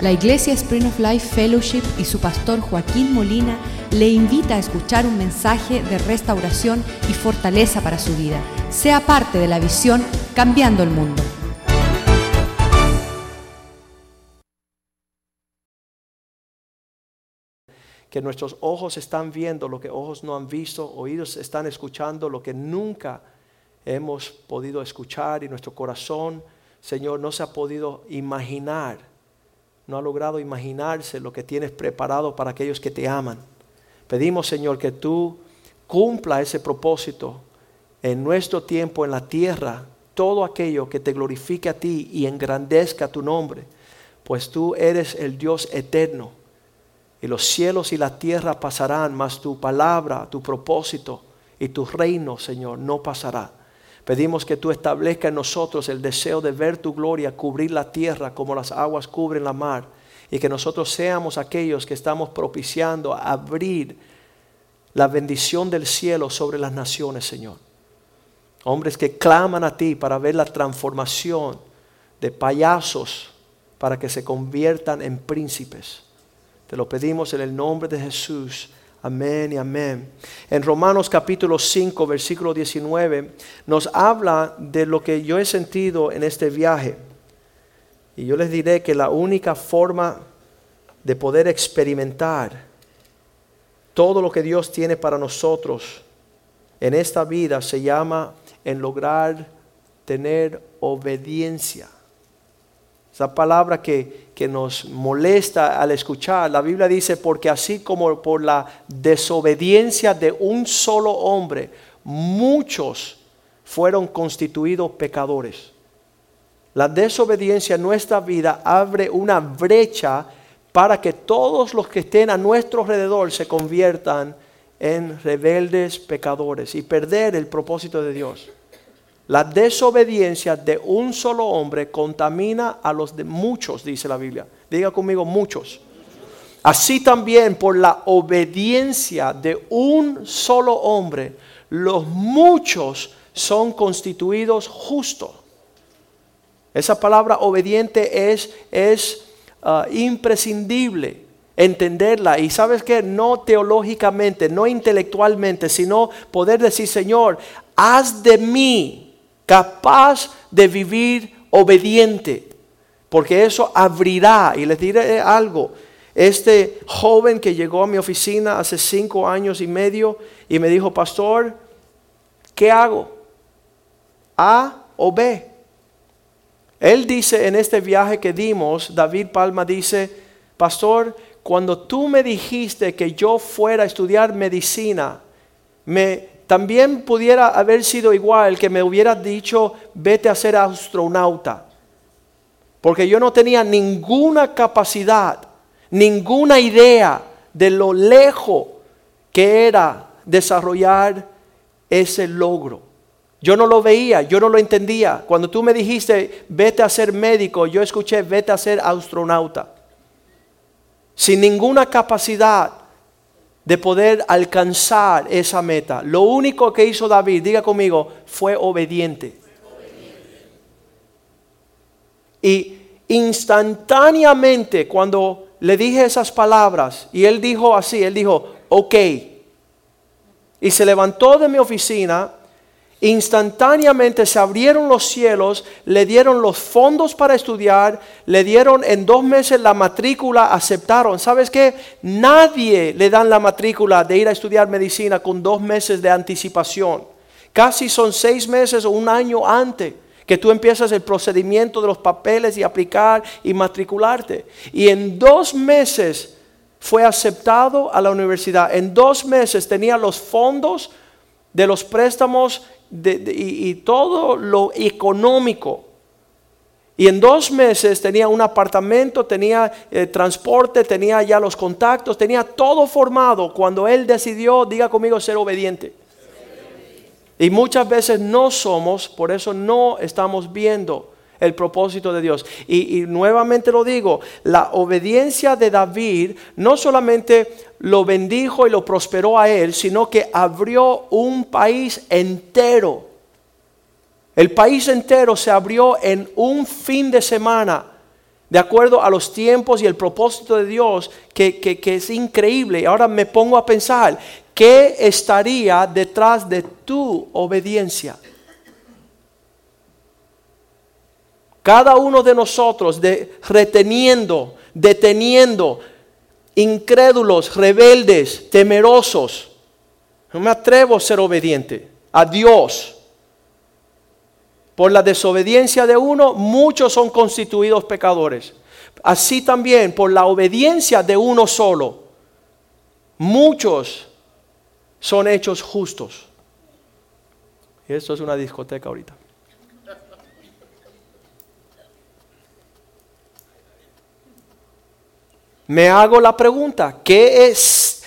La Iglesia Spring of Life Fellowship y su pastor Joaquín Molina le invita a escuchar un mensaje de restauración y fortaleza para su vida. Sea parte de la visión Cambiando el Mundo. que nuestros ojos están viendo lo que ojos no han visto, oídos están escuchando lo que nunca hemos podido escuchar y nuestro corazón, Señor, no se ha podido imaginar, no ha logrado imaginarse lo que tienes preparado para aquellos que te aman. Pedimos, Señor, que tú cumpla ese propósito en nuestro tiempo en la tierra, todo aquello que te glorifique a ti y engrandezca tu nombre, pues tú eres el Dios eterno y los cielos y la tierra pasarán, mas tu palabra, tu propósito y tu reino, Señor, no pasará. Pedimos que tú establezcas en nosotros el deseo de ver tu gloria cubrir la tierra como las aguas cubren la mar. Y que nosotros seamos aquellos que estamos propiciando abrir la bendición del cielo sobre las naciones, Señor. Hombres que claman a ti para ver la transformación de payasos para que se conviertan en príncipes. Te lo pedimos en el nombre de Jesús. Amén y amén. En Romanos capítulo 5, versículo 19, nos habla de lo que yo he sentido en este viaje. Y yo les diré que la única forma de poder experimentar todo lo que Dios tiene para nosotros en esta vida se llama en lograr tener obediencia. Esa palabra que, que nos molesta al escuchar, la Biblia dice, porque así como por la desobediencia de un solo hombre, muchos fueron constituidos pecadores. La desobediencia en nuestra vida abre una brecha para que todos los que estén a nuestro alrededor se conviertan en rebeldes pecadores y perder el propósito de Dios. La desobediencia de un solo hombre contamina a los de muchos, dice la Biblia. Diga conmigo, muchos. Así también por la obediencia de un solo hombre, los muchos son constituidos justos. Esa palabra obediente es, es uh, imprescindible entenderla. Y sabes que no teológicamente, no intelectualmente, sino poder decir, Señor, haz de mí capaz de vivir obediente, porque eso abrirá, y les diré algo, este joven que llegó a mi oficina hace cinco años y medio y me dijo, pastor, ¿qué hago? A o B. Él dice en este viaje que dimos, David Palma dice, pastor, cuando tú me dijiste que yo fuera a estudiar medicina, me también pudiera haber sido igual que me hubiera dicho, vete a ser astronauta. Porque yo no tenía ninguna capacidad, ninguna idea de lo lejos que era desarrollar ese logro. Yo no lo veía, yo no lo entendía. Cuando tú me dijiste, vete a ser médico, yo escuché, vete a ser astronauta. Sin ninguna capacidad de poder alcanzar esa meta. Lo único que hizo David, diga conmigo, fue obediente. Y instantáneamente cuando le dije esas palabras y él dijo así, él dijo, ok. Y se levantó de mi oficina Instantáneamente se abrieron los cielos, le dieron los fondos para estudiar, le dieron en dos meses la matrícula, aceptaron. ¿Sabes qué? Nadie le dan la matrícula de ir a estudiar medicina con dos meses de anticipación. Casi son seis meses o un año antes que tú empiezas el procedimiento de los papeles y aplicar y matricularte. Y en dos meses fue aceptado a la universidad. En dos meses tenía los fondos de los préstamos y, todo lo económico. Y en dos meses tenía un apartamento, tenía eh, transporte, tenía ya los contactos, tenía todo formado cuando él decidió, diga conmigo, ser obediente. Y muchas veces no somos, por eso no estamos viendo el propósito de Dios. Y, nuevamente lo digo, la obediencia de David no solamente lo bendijo y lo prosperó a él, sino que abrió un país entero. El país entero se abrió en un fin de semana de acuerdo a los tiempos y el propósito de Dios, que, que, es increíble. Ahora me pongo a pensar, ¿qué estaría detrás de tu obediencia? Cada uno de nosotros reteniendo, deteniendo, incrédulos, rebeldes, temerosos. No me atrevo a ser obediente a Dios. Por la desobediencia de uno, muchos son constituidos pecadores. Así también, por la obediencia de uno solo, muchos son hechos justos. Y esto es una discoteca ahorita. Me hago la pregunta, ¿qué es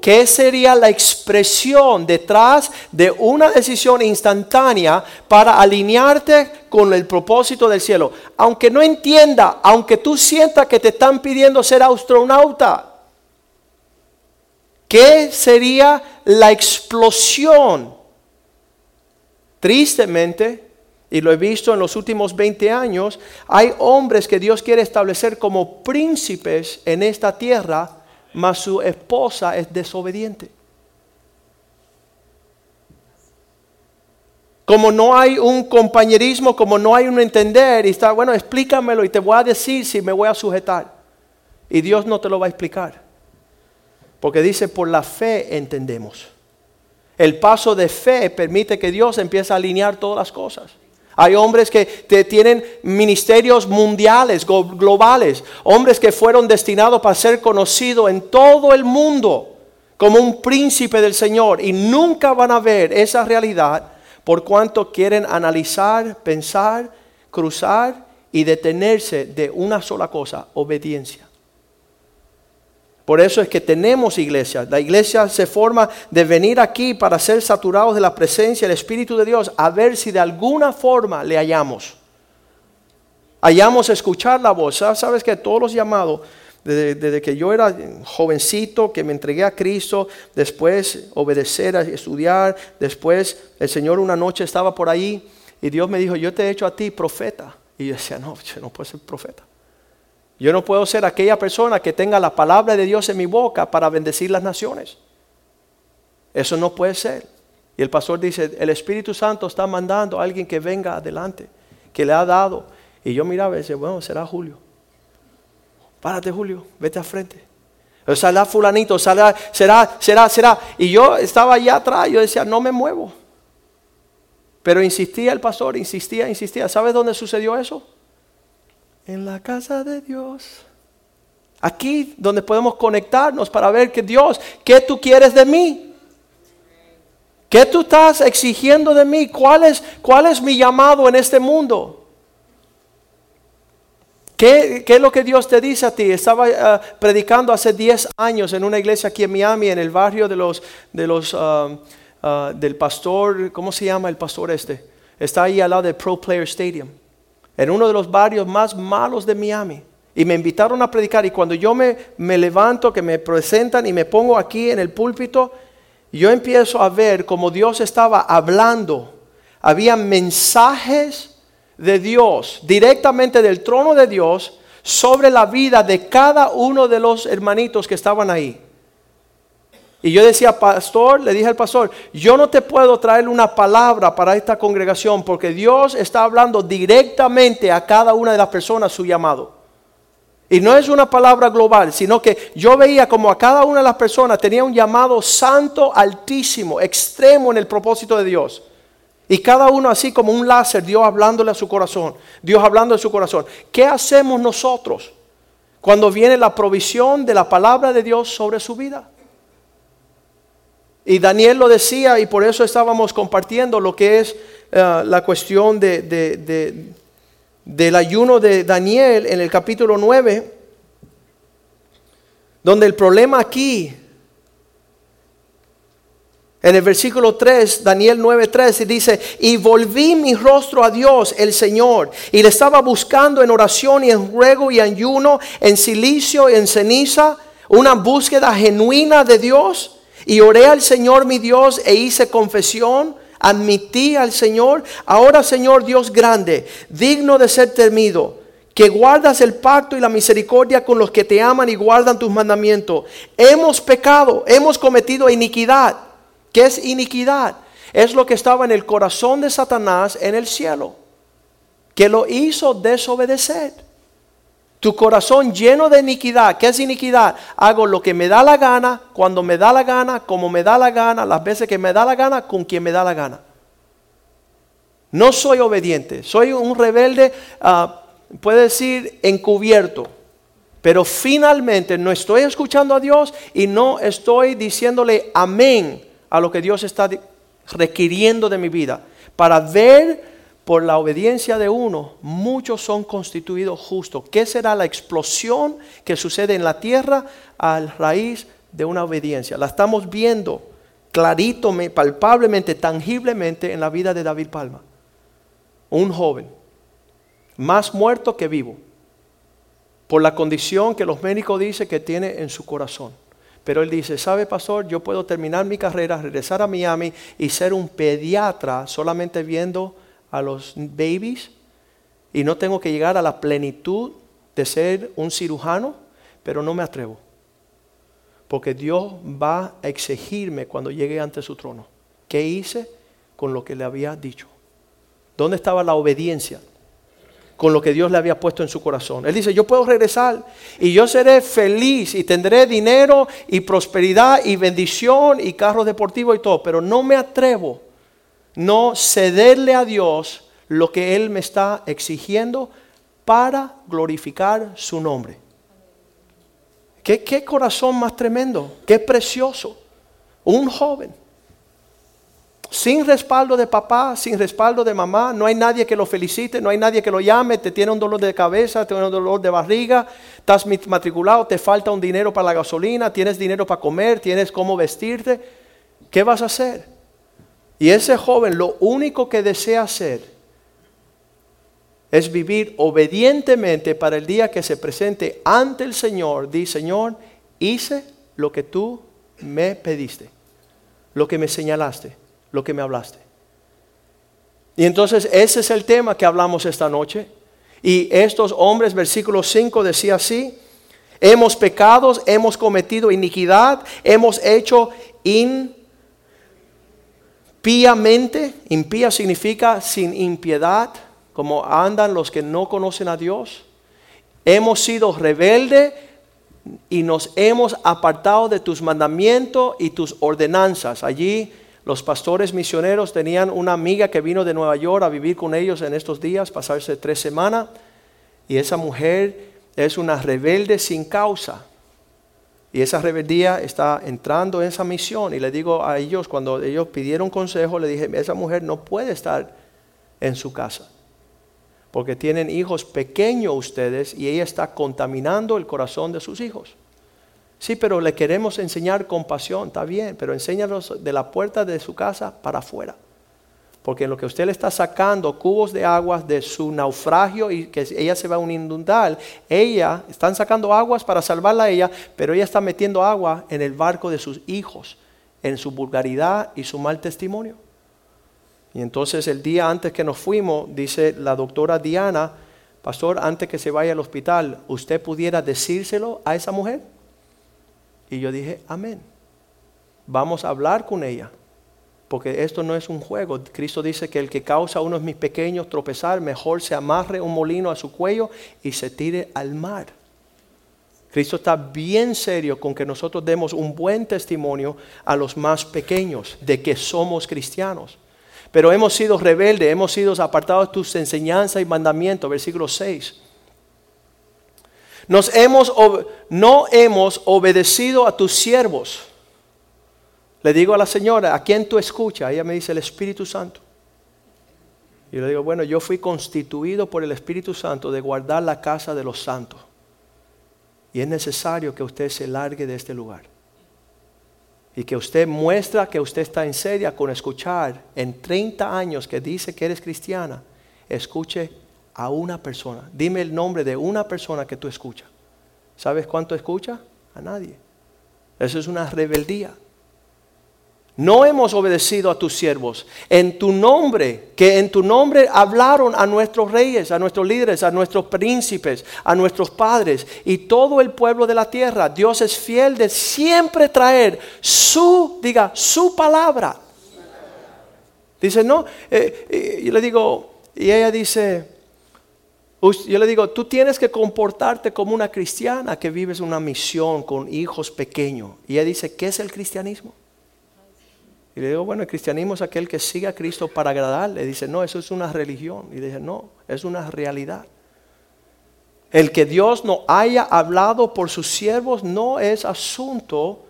¿Qué sería la expresión detrás de una decisión instantánea para alinearte con el propósito del cielo? Aunque no entienda, aunque tú sientas que te están pidiendo ser astronauta, ¿qué sería la explosión? Tristemente, y lo he visto en los últimos 20 años, hay hombres que Dios quiere establecer como príncipes en esta tierra mas su esposa es desobediente. Como no hay un compañerismo, como no hay un entender, y está, bueno, explícamelo y te voy a decir si me voy a sujetar. Y Dios no te lo va a explicar. Porque dice, por la fe entendemos. El paso de fe permite que Dios empiece a alinear todas las cosas. Hay hombres que tienen ministerios mundiales, globales, hombres que fueron destinados para ser conocidos en todo el mundo como un príncipe del Señor y nunca van a ver esa realidad por cuanto quieren analizar, pensar, cruzar y detenerse de una sola cosa, obediencia. Por eso es que tenemos iglesia. La iglesia se forma de venir aquí para ser saturados de la presencia del Espíritu de Dios, a ver si de alguna forma le hallamos. Hallamos escuchar la voz. Sabes que todos los llamados, desde, que yo era jovencito, que me entregué a Cristo, después obedecer, estudiar, después el Señor una noche estaba por ahí y Dios me dijo, yo te he hecho a ti profeta. Y yo decía, no, yo no puedo ser profeta. Yo no puedo ser aquella persona que tenga la palabra de Dios en mi boca para bendecir las naciones. Eso no puede ser. Y el pastor dice, el Espíritu Santo está mandando a alguien que venga adelante, que le ha dado. Y yo miraba y decía, bueno, será Julio. Párate Julio, vete al frente. O será fulanito, será, será, será, será. Y yo estaba allá atrás, yo decía, no me muevo. Pero insistía el pastor, insistía, insistía. ¿Sabes dónde sucedió eso? En la casa de Dios. Aquí donde podemos conectarnos para ver que Dios, ¿qué tú quieres de mí? ¿Qué tú estás exigiendo de mí? ¿Cuál es, es mi llamado en este mundo? ¿Qué, ¿Qué, es lo que Dios te dice a ti? Estaba eh, predicando hace 10 años en una iglesia aquí en Miami, en el barrio de los, de los, uh, uh, del pastor, ¿cómo se llama el pastor este? Está ahí al lado del Pro Player Stadium en uno de los barrios más malos de Miami. Y me invitaron a predicar y cuando yo me, me levanto, que me presentan y me pongo aquí en el púlpito, yo empiezo a ver como Dios estaba hablando. Había mensajes de Dios, directamente del trono de Dios, sobre la vida de cada uno de los hermanitos que estaban ahí. Y yo decía, pastor, le dije al pastor, yo no te puedo traer una palabra para esta congregación porque Dios está hablando directamente a cada una de las personas su llamado. Y no es una palabra global, sino que yo veía como a cada una de las personas tenía un llamado santo, altísimo, extremo en el propósito de Dios. Y cada uno así como un láser, Dios hablándole a su corazón, Dios hablando de su corazón. ¿Qué hacemos nosotros cuando viene la provisión de la palabra de Dios sobre su vida? Y Daniel lo decía y por eso estábamos compartiendo lo que es eh, la cuestión de, del ayuno de Daniel en el capítulo 9, donde el problema aquí, en el versículo 3, Daniel 9:3, dice, y volví mi rostro a Dios, el Señor, y le estaba buscando en oración y en ruego y en ayuno, en silicio y en ceniza, una búsqueda genuina de Dios. Y oré al Señor mi Dios e hice confesión, admití al Señor, ahora Señor Dios grande, digno de ser temido, que guardas el pacto y la misericordia con los que te aman y guardan tus mandamientos. Hemos pecado, hemos cometido iniquidad. ¿Qué es iniquidad? Es lo que estaba en el corazón de Satanás en el cielo, que lo hizo desobedecer. Tu corazón lleno de iniquidad. ¿Qué es iniquidad? Hago lo que me da la gana, cuando me da la gana, como me da la gana, las veces que me da la gana, con quien me da la gana. No soy obediente, soy un rebelde. Uh, puede decir encubierto, pero finalmente no estoy escuchando a Dios y no estoy diciéndole amén a lo que Dios está requiriendo de mi vida. Para ver por la obediencia de uno, muchos son constituidos justos. ¿Qué será la explosión que sucede en la tierra a raíz de una obediencia? La estamos viendo clarito, palpablemente, tangiblemente en la vida de David Palma. Un joven más muerto que vivo, por la condición que los médicos dicen que tiene en su corazón. Pero él dice, ¿sabe, pastor? Yo puedo terminar mi carrera, regresar a Miami y ser un pediatra solamente viendo a los babies y no tengo que llegar a la plenitud de ser un cirujano, pero no me atrevo. Porque Dios va a exigirme cuando llegue ante su trono. ¿Qué hice con lo que le había dicho? ¿Dónde estaba la obediencia? con lo que Dios le había puesto en su corazón. Él dice, yo puedo regresar y yo seré feliz y tendré dinero y prosperidad y bendición y carros deportivos y todo, pero no me atrevo no cederle a Dios lo que Él me está exigiendo para glorificar su nombre. ¿Qué, qué corazón más tremendo, qué precioso. Un joven sin respaldo de papá, sin respaldo de mamá, no hay nadie que lo felicite, no hay nadie que lo llame, te tiene un dolor de cabeza, te tiene un dolor de barriga, estás matriculado, te falta un dinero para la gasolina, tienes dinero para comer, tienes cómo vestirte. ¿Qué vas a hacer? Y ese joven lo único que desea hacer es vivir obedientemente para el día que se presente ante el Señor. Di, Señor, hice lo que tú me pediste, lo que me señalaste lo que me hablaste. Y entonces ese es el tema que hablamos esta noche. Y estos hombres, versículo 5 decía así, hemos pecado, hemos cometido iniquidad, hemos hecho impíamente, impía significa sin impiedad, como andan los que no conocen a Dios. Hemos sido rebeldes y nos hemos apartado de tus mandamientos y tus ordenanzas. Allí los pastores misioneros tenían una amiga que vino de Nueva York a vivir con ellos en estos días, pasarse tres semanas, y esa mujer es una rebelde sin causa. Y esa rebeldía está entrando en esa misión. Y le digo a ellos, cuando ellos pidieron consejo, le dije, esa mujer no puede estar en su casa. Porque tienen hijos pequeños ustedes y ella está contaminando el corazón de sus hijos. Sí, pero le queremos enseñar compasión, está bien, pero enséñalos de la puerta de su casa para afuera. Porque en lo que usted le está sacando cubos de aguas de su naufragio y que ella se va a un inundar, ella, están sacando aguas para salvarla a ella, pero ella está metiendo agua en el barco de sus hijos, en su vulgaridad y su mal testimonio. Y entonces el día antes que nos fuimos, dice la doctora Diana, pastor, antes que se vaya al hospital, ¿usted pudiera decírselo a esa mujer? Y yo dije, amén. Vamos a hablar con ella. Porque esto no es un juego. Cristo dice que el que causa a uno de mis pequeños tropezar, mejor se amarre un molino a su cuello y se tire al mar. Cristo está bien serio con que nosotros demos un buen testimonio a los más pequeños de que somos cristianos. Pero hemos sido rebeldes, hemos sido apartados de tus enseñanzas y mandamientos, versículo 6. Nos hemos, no hemos obedecido a tus siervos. Le digo a la señora, ¿a quién tú escuchas? Ella me dice, el Espíritu Santo. Y le digo, bueno, yo fui constituido por el Espíritu Santo de guardar la casa de los santos. Y es necesario que usted se largue de este lugar. Y que usted muestra que usted está en seria con escuchar en 30 años que dice que eres cristiana. Escuche a una persona. Dime el nombre de una persona que tú escuchas. ¿Sabes cuánto escucha? A nadie. Eso es una rebeldía. No hemos obedecido a tus siervos. En tu nombre, que en tu nombre hablaron a nuestros reyes, a nuestros líderes, a nuestros príncipes, a nuestros padres y todo el pueblo de la tierra. Dios es fiel de siempre traer su, diga, su palabra. Dice, no, eh, yo le digo, y ella dice, yo le digo, tú tienes que comportarte como una cristiana que vives una misión con hijos pequeños. Y ella dice, ¿qué es el cristianismo? Y le digo, bueno, el cristianismo es aquel que sigue a Cristo para agradarle. Dice, no, eso es una religión. Y dice, no, es una realidad. El que Dios no haya hablado por sus siervos no es asunto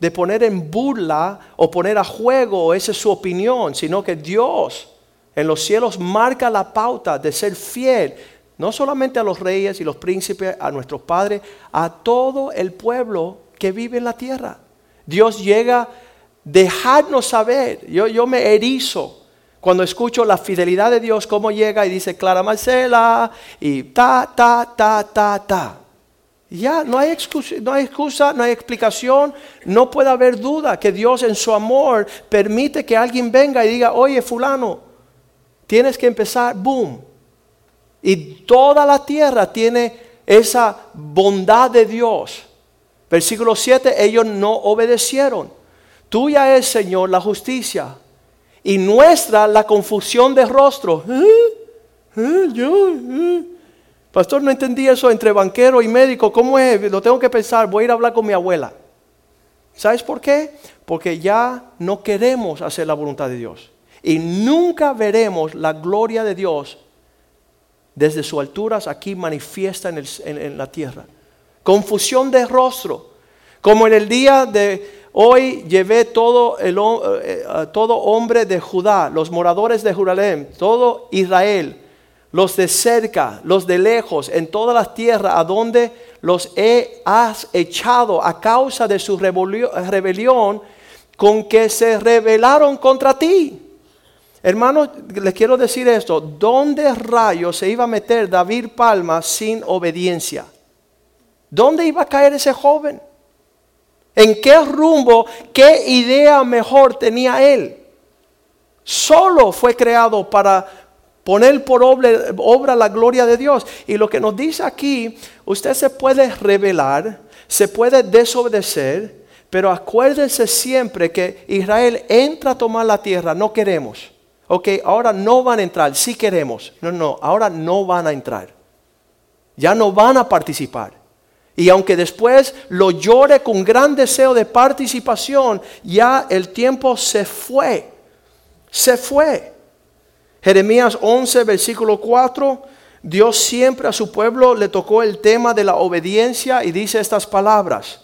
de poner en burla o poner a juego, esa es su opinión, sino que Dios en los cielos marca la pauta de ser fiel, no solamente a los reyes y los príncipes, a nuestros padres, a todo el pueblo que vive en la tierra. Dios llega dejarnos saber. Yo, yo me erizo cuando escucho la fidelidad de Dios, cómo llega y dice Clara Marcela y ta, ta, ta, ta, ta. Ya, no hay, excusa, no hay excusa, no hay explicación, no puede haber duda que Dios en su amor permite que alguien venga y diga, oye fulano, tienes que empezar, boom. Y toda la tierra tiene esa bondad de Dios. Versículo 7, ellos no obedecieron. Tuya es, Señor, la justicia y nuestra la confusión de rostro. ¿Eh? ¿Eh? ¿Eh? Pastor, no entendí eso entre banquero y médico. ¿Cómo es? Lo tengo que pensar. Voy a ir a hablar con mi abuela. ¿Sabes por qué? Porque ya no queremos hacer la voluntad de Dios. Y nunca veremos la gloria de Dios desde sus alturas aquí manifiesta en, en la tierra. Confusión de rostro. Como en el día de Hoy llevé todo, el, eh, todo hombre de Judá, los moradores de Jerusalén, todo Israel, los de cerca, los de lejos, en todas las tierras a donde los he has echado a causa de su rebelión con que se rebelaron contra ti. Hermanos, les quiero decir esto, ¿dónde rayos se iba a meter David Palma sin obediencia? ¿Dónde iba a caer ese joven? ¿En qué rumbo, qué idea mejor tenía él? Solo fue creado para poner por obra, la gloria de Dios. Y lo que nos dice aquí, usted se puede revelar, se puede desobedecer, pero acuérdense siempre que Israel entra a tomar la tierra, no queremos. Ok, ahora no van a entrar, sí queremos. No, no, ahora no van a entrar. Ya no van a participar. Y aunque después lo llore con gran deseo de participación, ya el tiempo se fue. Se fue. Jeremías 11, versículo 4. Dios siempre a su pueblo le tocó el tema de la obediencia y dice estas palabras.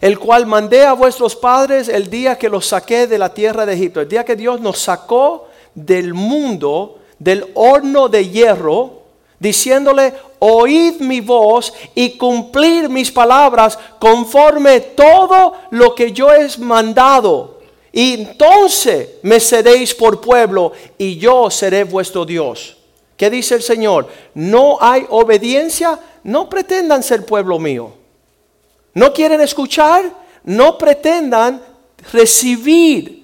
El cual mandé a vuestros padres el día que los saqué de la tierra de Egipto. El día que Dios nos sacó del mundo, del horno de hierro, diciéndole, oíd mi voz y cumplir mis palabras conforme todo lo que yo he mandado. Y entonces me seréis por pueblo y yo seré vuestro Dios. ¿Qué dice el Señor? No hay obediencia, no pretendan ser pueblo mío. No quieren escuchar, no pretendan recibir.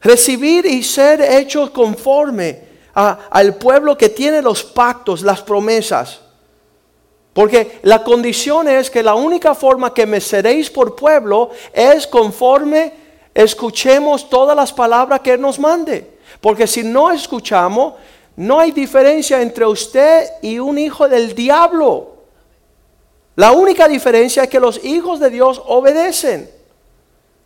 Recibir y ser hechos conforme al pueblo que tiene los pactos, las promesas. Porque la condición es que la única forma que me seréis por pueblo es conforme escuchemos todas las palabras que Él nos mande. Porque si no escuchamos, no hay diferencia entre usted y un hijo del diablo. La única diferencia es que los hijos de Dios obedecen.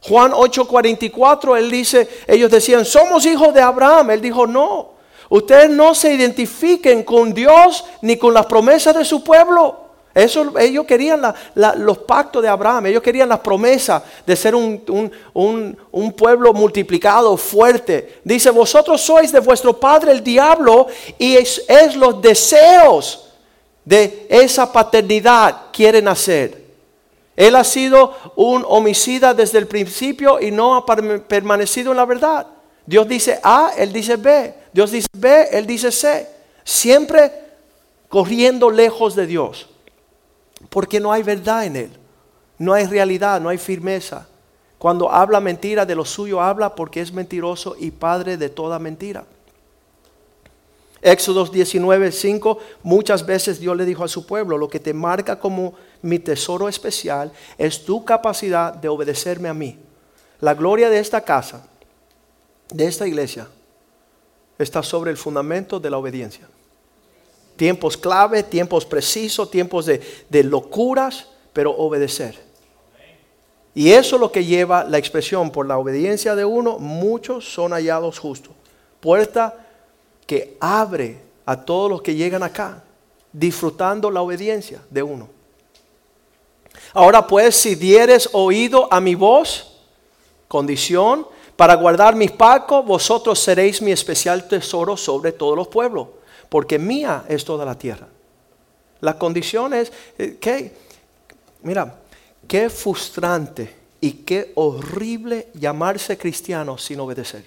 Juan 8:44, él dice, ellos decían, somos hijos de Abraham. Él dijo, no, Ustedes no se identifiquen con Dios ni con las promesas de su pueblo. Eso, ellos querían los pactos de Abraham, ellos querían las promesas de ser un, pueblo multiplicado, fuerte. Dice, vosotros sois de vuestro padre el diablo y es, es los deseos de esa paternidad quieren hacer. Él ha sido un homicida desde el principio y no ha permanecido en la verdad. Dios dice A, Él dice B. Dios dice B, Él dice C. Siempre corriendo lejos de Dios. Porque no hay verdad en Él. No hay realidad, no hay firmeza. Cuando habla mentira de lo suyo, habla porque es mentiroso y padre de toda mentira. Éxodo 19, 5, muchas veces Dios le dijo a su pueblo, lo que te marca como mi tesoro especial es tu capacidad de obedecerme a mí. La gloria de esta casa, de esta iglesia, está sobre el fundamento de la obediencia. Tiempos clave, tiempos precisos, tiempos de, de locuras, pero obedecer. Y eso es lo que lleva la expresión, por la obediencia de uno, muchos son hallados justos. Puerta que abre a todos los que llegan acá, disfrutando la obediencia de uno. Ahora pues, si dieres oído a mi voz, condición, para guardar mis pactos, vosotros seréis mi especial tesoro sobre todos los pueblos, porque mía es toda la tierra. La condición es eh, mira, qué frustrante y qué horrible llamarse cristiano sin obedecer.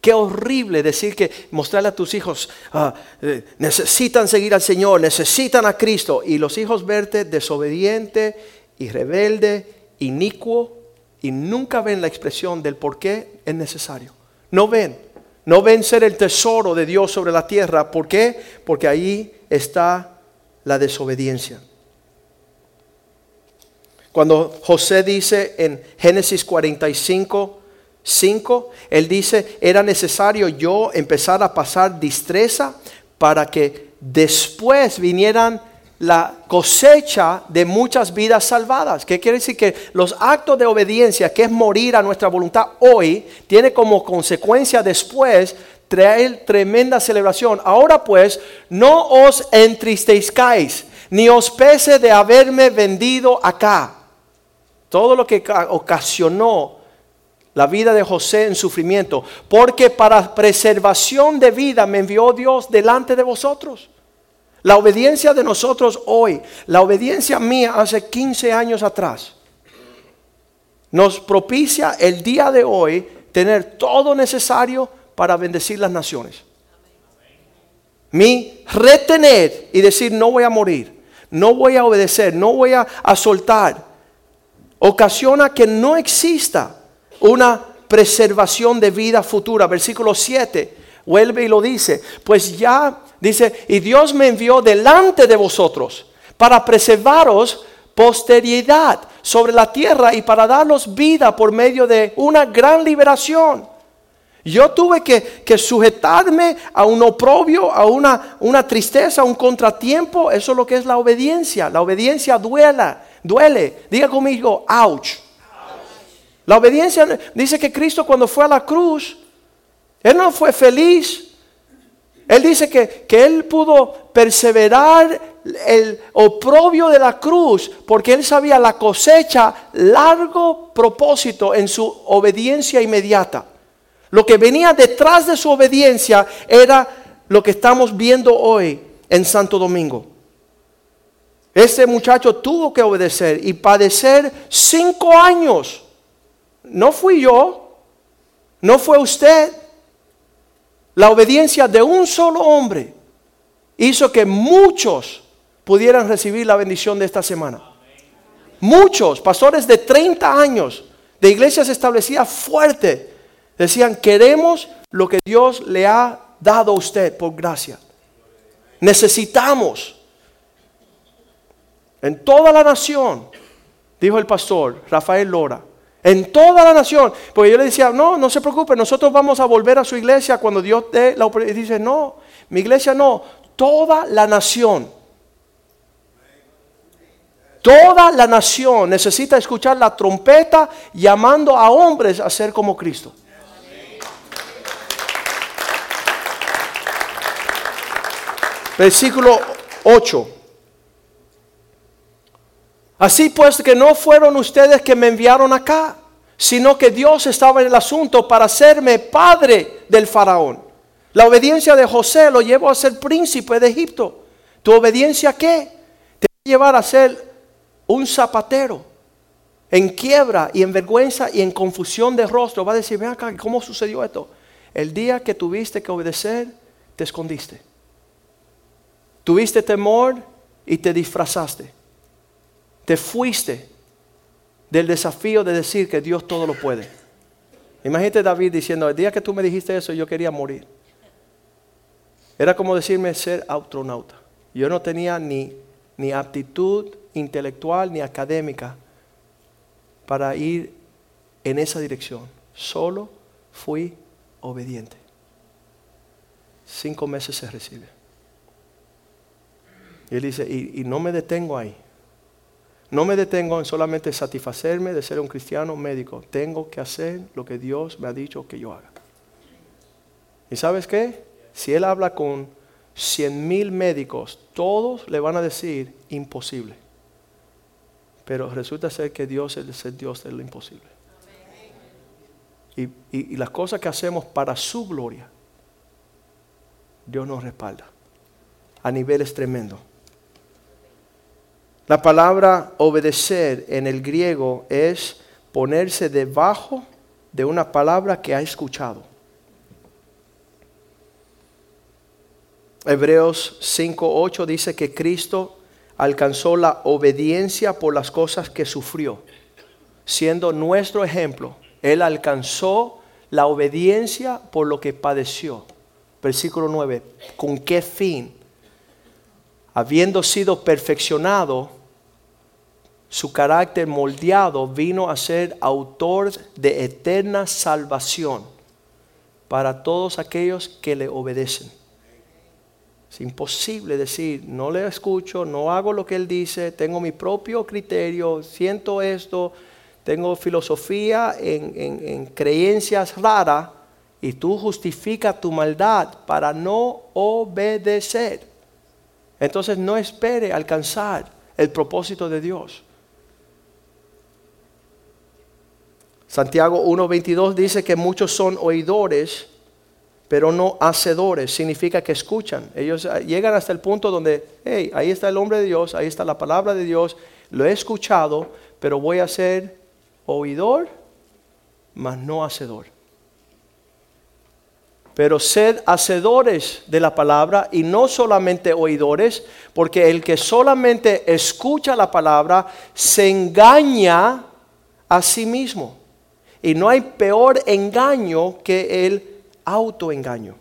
Qué horrible decir que mostrarle a tus hijos, ah, eh, necesitan seguir al Señor, necesitan a Cristo, y los hijos verte desobediente y rebelde, inicuo, y nunca ven la expresión del por qué es necesario. No ven, no ven ser el tesoro de Dios sobre la tierra. ¿Por qué? Porque ahí está la desobediencia. Cuando José dice en Génesis 45, 5, él dice, era necesario yo empezar a pasar distreza para que después vinieran la cosecha de muchas vidas salvadas. ¿Qué quiere decir? Que los actos de obediencia, que es morir a nuestra voluntad hoy, tiene como consecuencia después traer tremenda celebración. Ahora pues, no os entristezcáis, ni os pese de haberme vendido acá. Todo lo que ocasionó la vida de José en sufrimiento, porque para preservación de vida me envió Dios delante de vosotros. La obediencia de nosotros hoy, la obediencia mía hace 15 años atrás, nos propicia el día de hoy tener todo necesario para bendecir las naciones. Mi retener y decir no voy a morir, no voy a obedecer, no voy a, soltar, ocasiona que no exista una preservación de vida futura. Versículo 7, vuelve y lo dice, pues ya dice, y Dios me envió delante de vosotros para preservaros posteridad sobre la tierra y para darlos vida por medio de una gran liberación. Yo tuve que, sujetarme a un oprobio, a una, una tristeza, a un contratiempo. Eso es lo que es la obediencia. La obediencia duela, duele. Diga conmigo, ouch. La obediencia dice que Cristo cuando fue a la cruz, Él no fue feliz. Él dice que, que Él pudo perseverar el oprobio de la cruz porque Él sabía la cosecha, largo propósito en su obediencia inmediata. Lo que venía detrás de su obediencia era lo que estamos viendo hoy en Santo Domingo. Este muchacho tuvo que obedecer y padecer cinco años. No fui yo, no fue usted. La obediencia de un solo hombre hizo que muchos pudieran recibir la bendición de esta semana. Muchos, pastores de 30 años, de iglesias establecidas fuertes, decían, queremos lo que Dios le ha dado a usted por gracia. Necesitamos en toda la nación, dijo el pastor Rafael Lora, en toda la nación. Porque yo le decía, no, no se preocupe, nosotros vamos a volver a su iglesia cuando Dios dé la oportunidad. Y dice, no, mi iglesia no, toda la nación. Toda la nación necesita escuchar la trompeta llamando a hombres a ser como Cristo. Versículo 8. Así pues que no fueron ustedes que me enviaron acá, sino que Dios estaba en el asunto para hacerme padre del faraón. La obediencia de José lo llevó a ser príncipe de Egipto. ¿Tu obediencia qué? Te va a llevar a ser un zapatero en quiebra y en vergüenza y en confusión de rostro. Va a decir, ven acá, ¿cómo sucedió esto? El día que tuviste que obedecer, te escondiste. Tuviste temor y te disfrazaste te fuiste del desafío de decir que Dios todo lo puede. Imagínate David diciendo, el día que tú me dijiste eso yo quería morir. Era como decirme ser astronauta. Yo no tenía ni, ni aptitud intelectual ni académica para ir en esa dirección. Solo fui obediente. Cinco meses se recibe. Y él dice, y, y no me detengo ahí. No me detengo en solamente satisfacerme de ser un cristiano médico. Tengo que hacer lo que Dios me ha dicho que yo haga. ¿Y sabes qué? Si él habla con cien mil médicos, todos le van a decir imposible. Pero resulta ser que Dios es el Dios de lo imposible. Y, y las cosas que hacemos para su gloria, Dios nos respalda a niveles tremendos. La palabra obedecer en el griego es ponerse debajo de una palabra que ha escuchado. Hebreos 5.8 dice que Cristo alcanzó la obediencia por las cosas que sufrió, siendo nuestro ejemplo. Él alcanzó la obediencia por lo que padeció. Versículo 9, ¿con qué fin? Habiendo sido perfeccionado, su carácter moldeado, vino a ser autor de eterna salvación para todos aquellos que le obedecen. Es imposible decir, no le escucho, no hago lo que él dice, tengo mi propio criterio, siento esto, tengo filosofía en, en creencias raras y tú justificas tu maldad para no obedecer. Entonces no espere alcanzar el propósito de Dios. Santiago 1.22 dice que muchos son oidores, pero no hacedores. Significa que escuchan. Ellos llegan hasta el punto donde, hey, ahí está el hombre de Dios, ahí está la palabra de Dios, lo he escuchado, pero voy a ser oidor, mas no hacedor. Pero sed hacedores de la palabra y no solamente oidores, porque el que solamente escucha la palabra se engaña a sí mismo. Y no hay peor engaño que el autoengaño.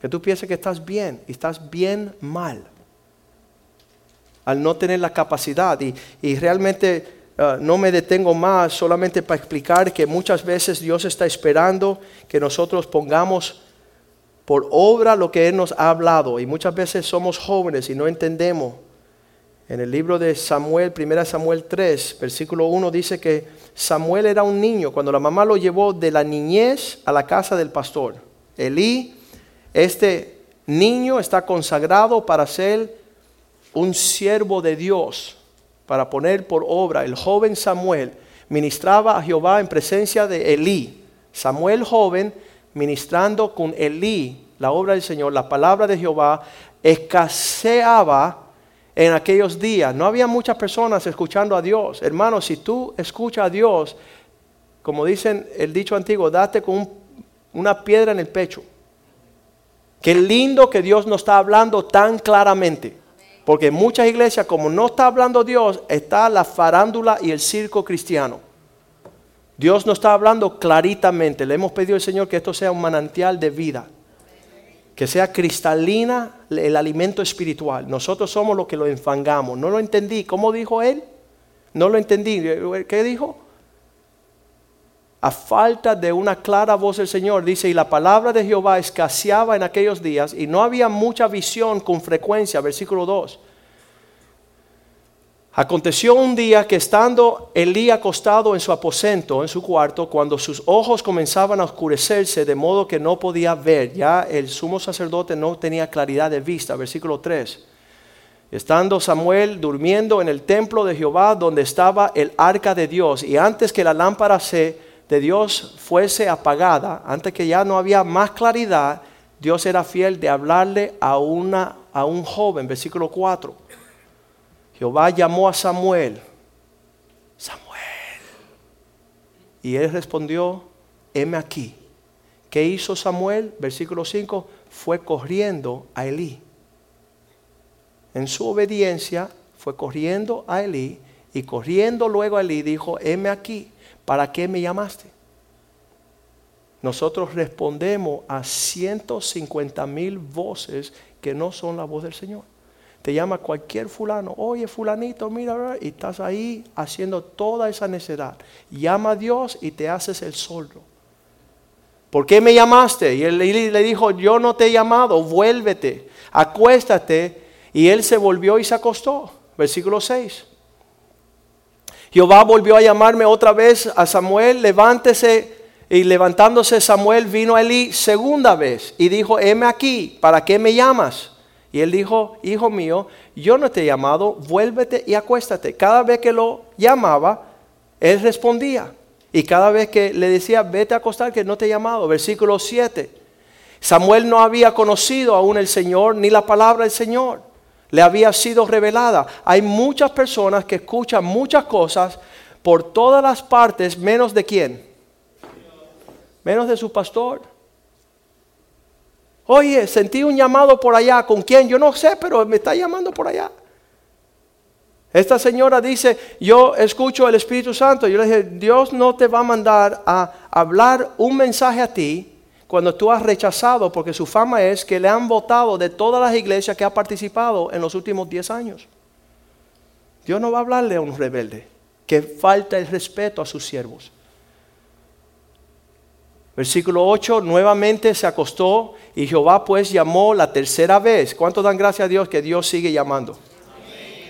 Que tú pienses que estás bien y estás bien mal. Al no tener la capacidad. Y, realmente uh, no me detengo más solamente para explicar que muchas veces Dios está esperando que nosotros pongamos por obra lo que Él nos ha hablado. Y muchas veces somos jóvenes y no entendemos. En el libro de Samuel, 1 Samuel 3, versículo 1 dice que Samuel era un niño cuando la mamá lo llevó de la niñez a la casa del pastor. Elí, este niño está consagrado para ser un siervo de Dios, para poner por obra. El joven Samuel ministraba a Jehová en presencia de Elí. Samuel joven ministrando con Elí la obra del Señor, la palabra de Jehová, escaseaba en aquellos días. No había muchas personas escuchando a Dios. Hermano, si tú escuchas a Dios, como dicen el dicho antiguo, date con una piedra en el pecho. Qué lindo que Dios nos está hablando tan claramente. Porque en muchas iglesias, como no está hablando Dios, está la farándula y el circo cristiano. Dios nos está hablando claritamente. Le hemos pedido al Señor que esto sea un manantial de vida que sea cristalina el alimento espiritual. Nosotros somos los que lo enfangamos. No lo entendí. ¿Cómo dijo él? No lo entendí. ¿Qué dijo? A falta de una clara voz del Señor, dice, y la palabra de Jehová escaseaba en aquellos días y no había mucha visión con frecuencia, versículo 2. Aconteció un día que estando Elí acostado en su aposento, en su cuarto, cuando sus ojos comenzaban a oscurecerse de modo que no podía ver, ya el sumo sacerdote no tenía claridad de vista, versículo 3. Estando Samuel durmiendo en el templo de Jehová donde estaba el arca de Dios, y antes que la lámpara de Dios fuese apagada, antes que ya no había más claridad, Dios era fiel de hablarle a, una, a un joven, versículo 4 Jehová llamó a Samuel, Samuel. Y él respondió, heme aquí. ¿Qué hizo Samuel? Versículo 5, fue corriendo a Elí. En su obediencia fue corriendo a Elí Y corriendo luego a Elí dijo, heme aquí, ¿para qué me llamaste? Nosotros respondemos a 150 mil voces que no son la voz del Señor. Te llama cualquier fulano, oye fulanito, mira, y estás ahí haciendo toda esa necesidad. Llama a Dios y te haces el soldo. ¿Por qué me llamaste? Y él le dijo, yo no te he llamado, vuélvete, acuéstate. Y él se volvió y se acostó. Versículo 6. Jehová volvió a llamarme otra vez a Samuel, levántese. Y levantándose Samuel vino a Elí segunda vez y dijo, heme aquí, ¿para qué me llamas? Y él dijo, hijo mío, yo no te he llamado, vuélvete y acuéstate. Cada vez que lo llamaba, él respondía. Y cada vez que le decía, vete a acostar, que no te he llamado. Versículo 7. Samuel no había conocido aún el Señor ni la palabra del Señor. Le había sido revelada. Hay muchas personas que escuchan muchas cosas por todas las partes, menos de quién. Menos de su pastor Oye, sentí un llamado por allá. ¿Con quién? Yo no sé, pero me está llamando por allá. Esta señora dice, yo escucho el Espíritu Santo. Yo le dije, Dios no te va a mandar a hablar un mensaje a ti cuando tú has rechazado, porque su fama es que le han votado de todas las iglesias que ha participado en los últimos 10 años. Dios no va a hablarle a un rebelde que falta el respeto a sus siervos. Versículo 8, nuevamente se acostó y Jehová pues llamó la tercera vez. ¿Cuántos dan gracias a Dios que Dios sigue llamando?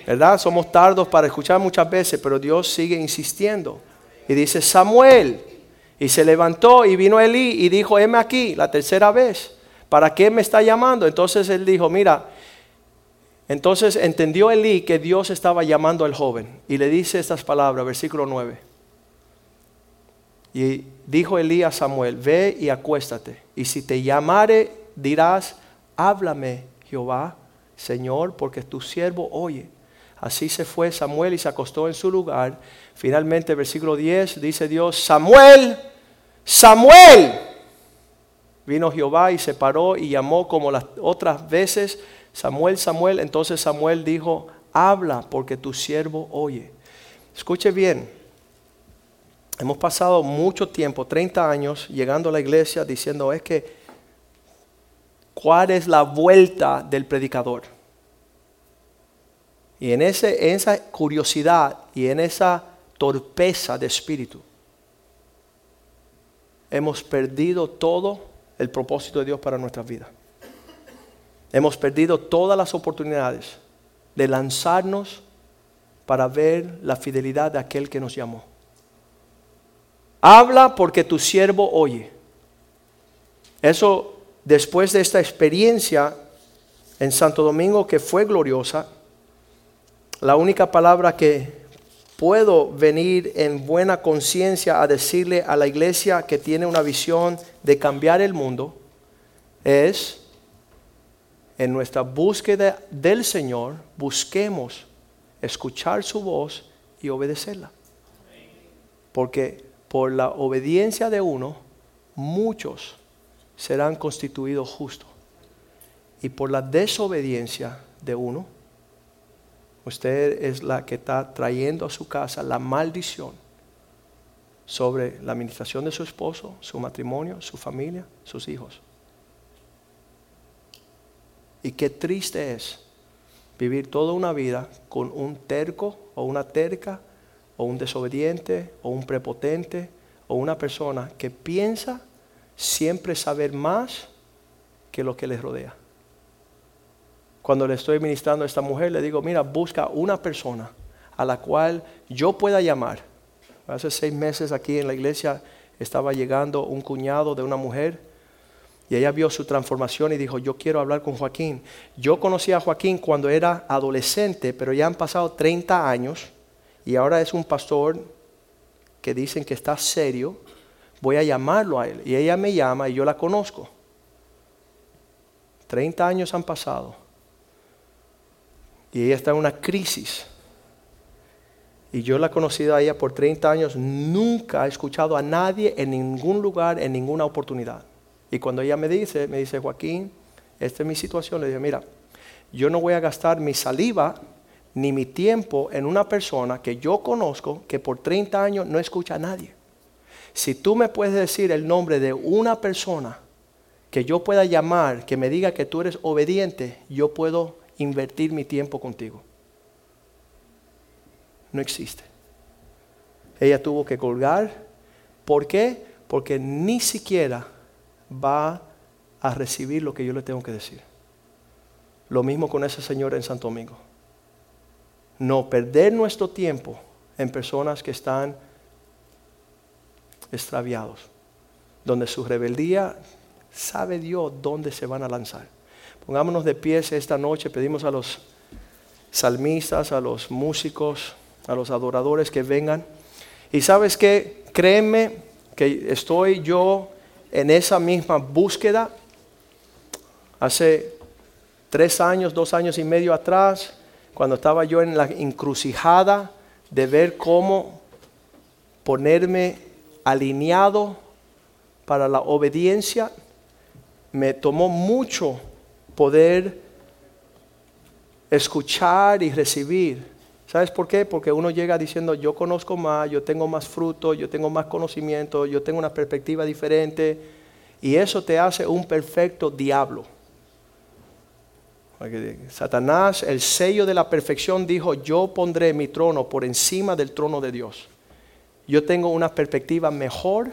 ¿Verdad? Somos tardos para escuchar muchas veces, pero Dios sigue insistiendo. Y dice, Samuel. Y se levantó y vino Elí y dijo, heme aquí, la tercera vez. ¿Para qué me está llamando? Entonces él dijo, mira, entonces entendió Elí que Dios estaba llamando al joven. Y le dice estas palabras, versículo 9. Y dijo Elías a Samuel, ve y acuéstate. Y si te llamare, dirás, háblame Jehová, Señor, porque tu siervo oye. Así se fue Samuel y se acostó en su lugar. Finalmente, versículo 10, dice Dios, Samuel, Samuel. Vino Jehová y se paró y llamó como las otras veces, Samuel, Samuel. Entonces Samuel dijo, habla porque tu siervo oye. Escuche bien, Hemos pasado mucho tiempo, 30 años, llegando a la iglesia diciendo es que, ¿cuál es la vuelta del predicador? Y en, esa curiosidad y en esa torpeza de espíritu, hemos perdido todo el propósito de Dios para nuestra vida. Hemos perdido todas las oportunidades de lanzarnos para ver la fidelidad de aquel que nos llamó. Habla porque tu siervo oye. Eso después de esta experiencia en Santo Domingo que fue gloriosa, la única palabra que puedo venir en buena conciencia a decirle a la iglesia que tiene una visión de cambiar el mundo es en nuestra búsqueda del Señor, busquemos escuchar su voz y obedecerla. Porque por la obediencia de uno, muchos serán constituidos justos. Y por la desobediencia de uno, usted es la que está trayendo a su casa la maldición sobre la administración de su esposo, su matrimonio, su familia, sus hijos. Y qué triste es vivir toda una vida con un terco o una terca o un desobediente o un prepotente o una persona que piensa siempre saber más que lo que les rodea. Cuando le estoy ministrando a esta mujer, le digo, mira, busca una persona a la cual yo pueda llamar. Hace seis meses aquí en la iglesia estaba llegando un cuñado de una mujer y ella vio su transformación y dijo, yo quiero hablar con Joaquín. Yo conocí a Joaquín cuando era adolescente, pero ya han pasado 30 años y ahora es un pastor que dicen que está serio, voy a llamarlo a él. Y ella me llama y yo la conozco. 30 años han pasado. Y ella está en una crisis. Y yo la he conocido a ella por 30 años. Nunca he escuchado a nadie en ningún lugar, en ninguna oportunidad. Y cuando ella me dice, me dice, Joaquín, esta es mi situación, le digo, mira, yo no voy a gastar mi saliva ni mi tiempo en una persona que yo conozco que por 30 años no escucha a nadie. Si tú me puedes decir el nombre de una persona que yo pueda llamar, que me diga que tú eres obediente, yo puedo invertir mi tiempo contigo. No existe. Ella tuvo que colgar. ¿Por qué? Porque ni siquiera va a recibir lo que yo le tengo que decir. Lo mismo con esa señora en Santo Domingo. No perder nuestro tiempo en personas que están extraviados, donde su rebeldía sabe Dios dónde se van a lanzar. Pongámonos de pies esta noche, pedimos a los salmistas, a los músicos, a los adoradores que vengan. Y sabes que, créeme que estoy yo en esa misma búsqueda. Hace tres años, dos años y medio atrás, cuando estaba yo en la encrucijada de ver cómo ponerme alineado para la obediencia, me tomó mucho poder escuchar y recibir. ¿Sabes por qué? Porque uno llega diciendo, yo conozco más, yo tengo más fruto, yo tengo más conocimiento, yo tengo una perspectiva diferente. Y eso te hace un perfecto diablo. Satanás, el sello de la perfección, dijo, yo pondré mi trono por encima del trono de Dios. Yo tengo una perspectiva mejor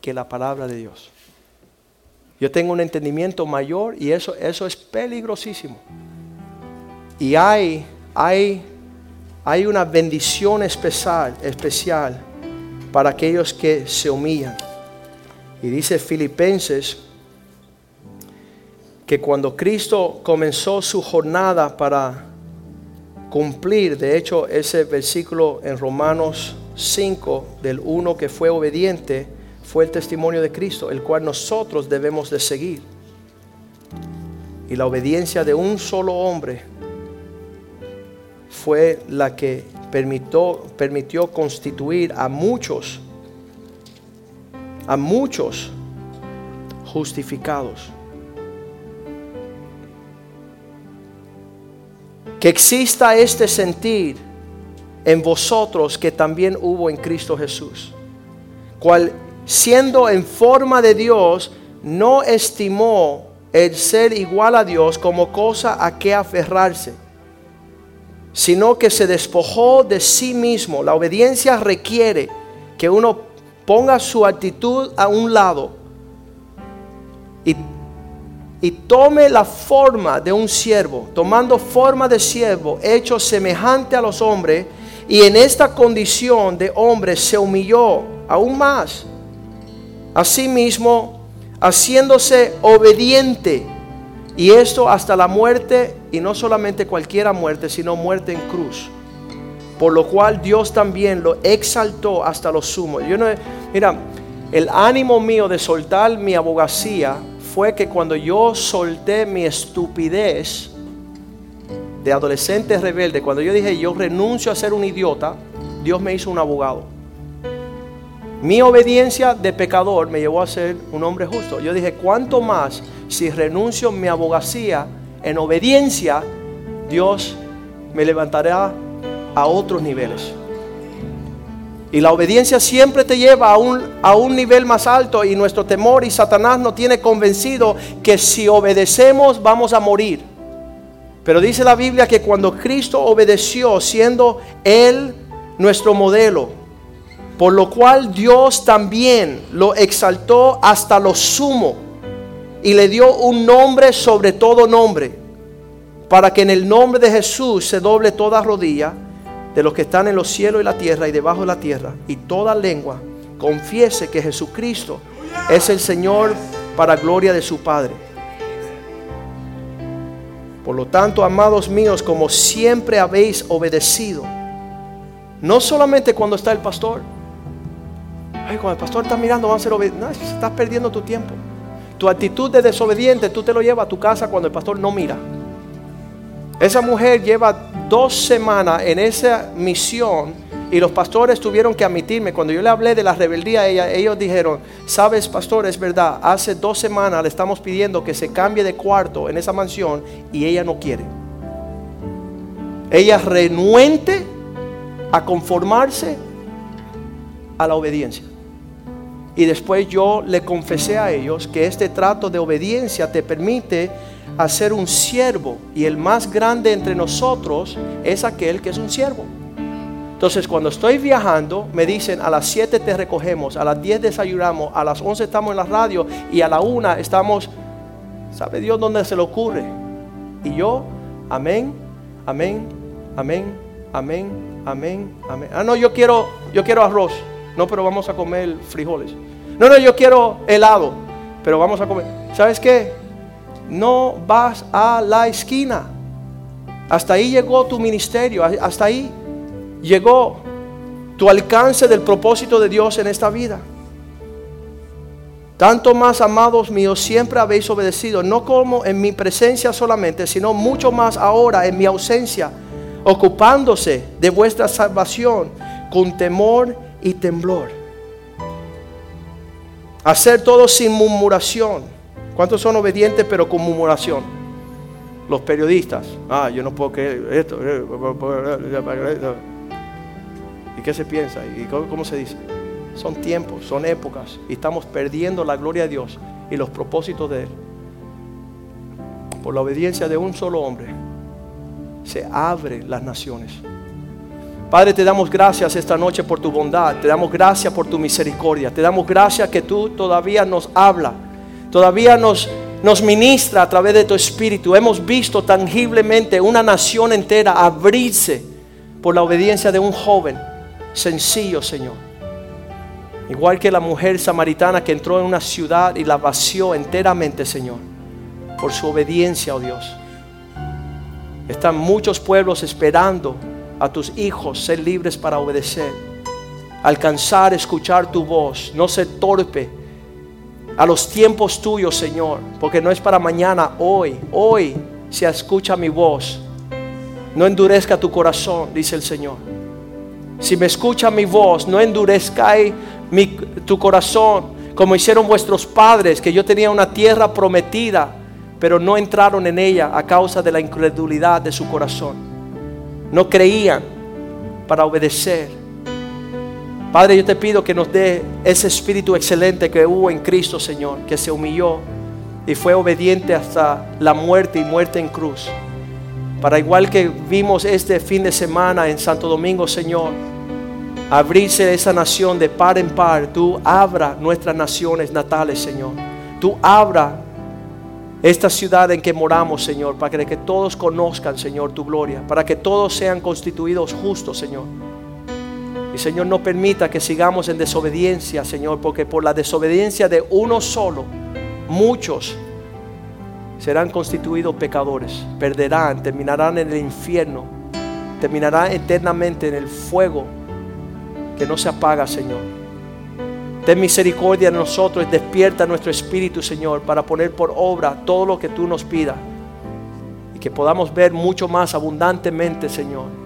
que la palabra de Dios. Yo tengo un entendimiento mayor y eso, eso es peligrosísimo. Y hay, hay, hay una bendición especial, especial para aquellos que se humillan. Y dice Filipenses que cuando Cristo comenzó su jornada para cumplir, de hecho ese versículo en Romanos 5 del 1 que fue obediente, fue el testimonio de Cristo, el cual nosotros debemos de seguir. Y la obediencia de un solo hombre fue la que permitió, permitió constituir a muchos, a muchos justificados. Que exista este sentir en vosotros que también hubo en Cristo Jesús, cual siendo en forma de Dios, no estimó el ser igual a Dios como cosa a que aferrarse, sino que se despojó de sí mismo. La obediencia requiere que uno ponga su actitud a un lado y, y tome la forma de un siervo, tomando forma de siervo, hecho semejante a los hombres, y en esta condición de hombre se humilló aún más Asimismo, haciéndose obediente, y esto hasta la muerte, y no solamente cualquiera muerte, sino muerte en cruz. Por lo cual Dios también lo exaltó hasta lo sumo. Yo no, mira, el ánimo mío de soltar mi abogacía fue que cuando yo solté mi estupidez de adolescente rebelde, cuando yo dije yo renuncio a ser un idiota, Dios me hizo un abogado. Mi obediencia de pecador me llevó a ser un hombre justo. Yo dije, ¿cuánto más si renuncio mi abogacía en obediencia, Dios me levantará a otros niveles? Y la obediencia siempre te lleva a un, a un nivel más alto y nuestro temor y Satanás nos tiene convencido que si obedecemos vamos a morir. Pero dice la Biblia que cuando Cristo obedeció siendo Él nuestro modelo, por lo cual Dios también lo exaltó hasta lo sumo y le dio un nombre sobre todo nombre, para que en el nombre de Jesús se doble toda rodilla de los que están en los cielos y la tierra y debajo de la tierra, y toda lengua confiese que Jesucristo es el Señor para gloria de su Padre. Por lo tanto, amados míos, como siempre habéis obedecido, no solamente cuando está el pastor, Ay, cuando el pastor está mirando, vamos a ser obedientes. No, estás perdiendo tu tiempo. Tu actitud de desobediente, tú te lo llevas a tu casa cuando el pastor no mira. Esa mujer lleva dos semanas en esa misión y los pastores tuvieron que admitirme. Cuando yo le hablé de la rebeldía, ella, ellos dijeron, sabes pastor, es verdad, hace dos semanas le estamos pidiendo que se cambie de cuarto en esa mansión y ella no quiere. ella renuente a conformarse a la obediencia. Y después yo le confesé a ellos que este trato de obediencia te permite hacer un siervo y el más grande entre nosotros es aquel que es un siervo. Entonces cuando estoy viajando me dicen a las 7 te recogemos, a las 10 desayunamos, a las 11 estamos en la radio y a la 1 estamos, ¿sabe Dios dónde se le ocurre? Y yo, amén, amén, amén, amén, amén, amén. Ah, no, yo quiero, yo quiero arroz. No, pero vamos a comer frijoles. No, no, yo quiero helado, pero vamos a comer. ¿Sabes qué? No vas a la esquina. Hasta ahí llegó tu ministerio, hasta ahí llegó tu alcance del propósito de Dios en esta vida. Tanto más, amados míos, siempre habéis obedecido, no como en mi presencia solamente, sino mucho más ahora en mi ausencia, ocupándose de vuestra salvación con temor y temblor. Hacer todo sin murmuración. ¿Cuántos son obedientes pero con murmuración? Los periodistas. Ah, yo no puedo creer esto. ¿Y qué se piensa? ¿Y cómo, se dice? Son tiempos, son épocas. Y estamos perdiendo la gloria de Dios y los propósitos de Él. Por la obediencia de un solo hombre se abren las naciones. Padre, te damos gracias esta noche por tu bondad, te damos gracias por tu misericordia, te damos gracias que tú todavía nos habla, todavía nos, nos ministra a través de tu espíritu. Hemos visto tangiblemente una nación entera abrirse por la obediencia de un joven sencillo, Señor. Igual que la mujer samaritana que entró en una ciudad y la vació enteramente, Señor, por su obediencia, oh Dios. Están muchos pueblos esperando a tus hijos ser libres para obedecer, alcanzar, escuchar tu voz, no ser torpe a los tiempos tuyos, Señor, porque no es para mañana, hoy, hoy se escucha mi voz. No endurezca tu corazón, dice el Señor. Si me escucha mi voz, no endurezca tu corazón, como hicieron vuestros padres, que yo tenía una tierra prometida, pero no entraron en ella a causa de la incredulidad de su corazón no creían para obedecer. Padre, yo te pido que nos dé ese espíritu excelente que hubo en Cristo, Señor, que se humilló y fue obediente hasta la muerte y muerte en cruz. Para igual que vimos este fin de semana en Santo Domingo, Señor, abrirse esa nación de par en par, tú abra nuestras naciones natales, Señor. Tú abra esta ciudad en que moramos, Señor, para que todos conozcan, Señor, tu gloria, para que todos sean constituidos justos, Señor. Y Señor, no permita que sigamos en desobediencia, Señor, porque por la desobediencia de uno solo, muchos serán constituidos pecadores, perderán, terminarán en el infierno, terminarán eternamente en el fuego que no se apaga, Señor. Ten misericordia de nosotros despierta nuestro espíritu, Señor, para poner por obra todo lo que tú nos pidas. Y que podamos ver mucho más abundantemente, Señor,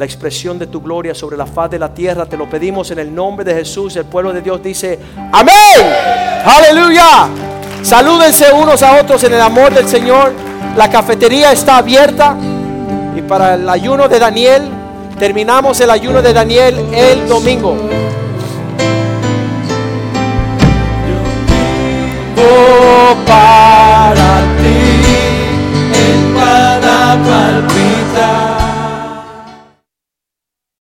la expresión de tu gloria sobre la faz de la tierra. Te lo pedimos en el nombre de Jesús. El pueblo de Dios dice, amén. Aleluya. Salúdense unos a otros en el amor del Señor. La cafetería está abierta. Y para el ayuno de Daniel, terminamos el ayuno de Daniel el domingo. para ti.